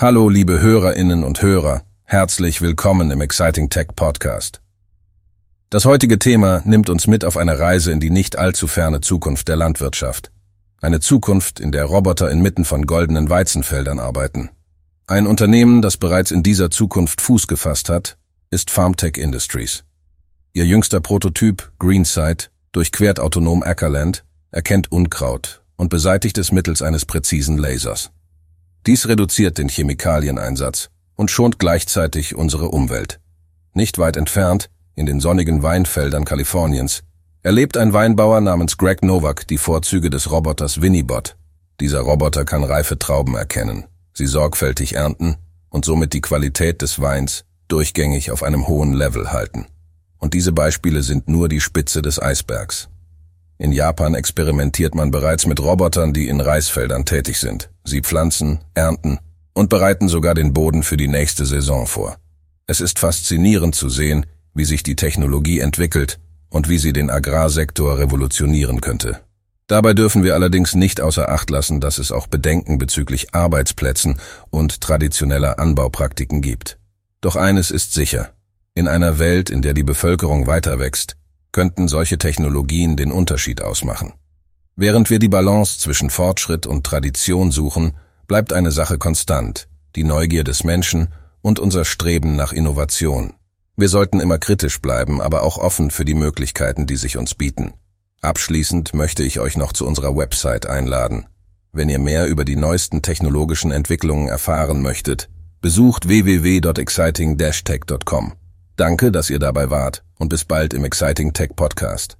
Hallo, liebe Hörerinnen und Hörer, herzlich willkommen im Exciting Tech Podcast. Das heutige Thema nimmt uns mit auf eine Reise in die nicht allzu ferne Zukunft der Landwirtschaft. Eine Zukunft, in der Roboter inmitten von goldenen Weizenfeldern arbeiten. Ein Unternehmen, das bereits in dieser Zukunft Fuß gefasst hat, ist Farmtech Industries. Ihr jüngster Prototyp, Greenside, durchquert autonom Ackerland, erkennt Unkraut und beseitigt es mittels eines präzisen Lasers. Dies reduziert den Chemikalieneinsatz und schont gleichzeitig unsere Umwelt. Nicht weit entfernt, in den sonnigen Weinfeldern Kaliforniens, erlebt ein Weinbauer namens Greg Novak die Vorzüge des Roboters Winnibot. Dieser Roboter kann reife Trauben erkennen sie sorgfältig ernten und somit die Qualität des Weins durchgängig auf einem hohen Level halten. Und diese Beispiele sind nur die Spitze des Eisbergs. In Japan experimentiert man bereits mit Robotern, die in Reisfeldern tätig sind. Sie pflanzen, ernten und bereiten sogar den Boden für die nächste Saison vor. Es ist faszinierend zu sehen, wie sich die Technologie entwickelt und wie sie den Agrarsektor revolutionieren könnte. Dabei dürfen wir allerdings nicht außer Acht lassen, dass es auch Bedenken bezüglich Arbeitsplätzen und traditioneller Anbaupraktiken gibt. Doch eines ist sicher. In einer Welt, in der die Bevölkerung weiter wächst, könnten solche Technologien den Unterschied ausmachen. Während wir die Balance zwischen Fortschritt und Tradition suchen, bleibt eine Sache konstant, die Neugier des Menschen und unser Streben nach Innovation. Wir sollten immer kritisch bleiben, aber auch offen für die Möglichkeiten, die sich uns bieten. Abschließend möchte ich euch noch zu unserer Website einladen. Wenn ihr mehr über die neuesten technologischen Entwicklungen erfahren möchtet, besucht www.exciting-tech.com. Danke, dass ihr dabei wart und bis bald im Exciting Tech Podcast.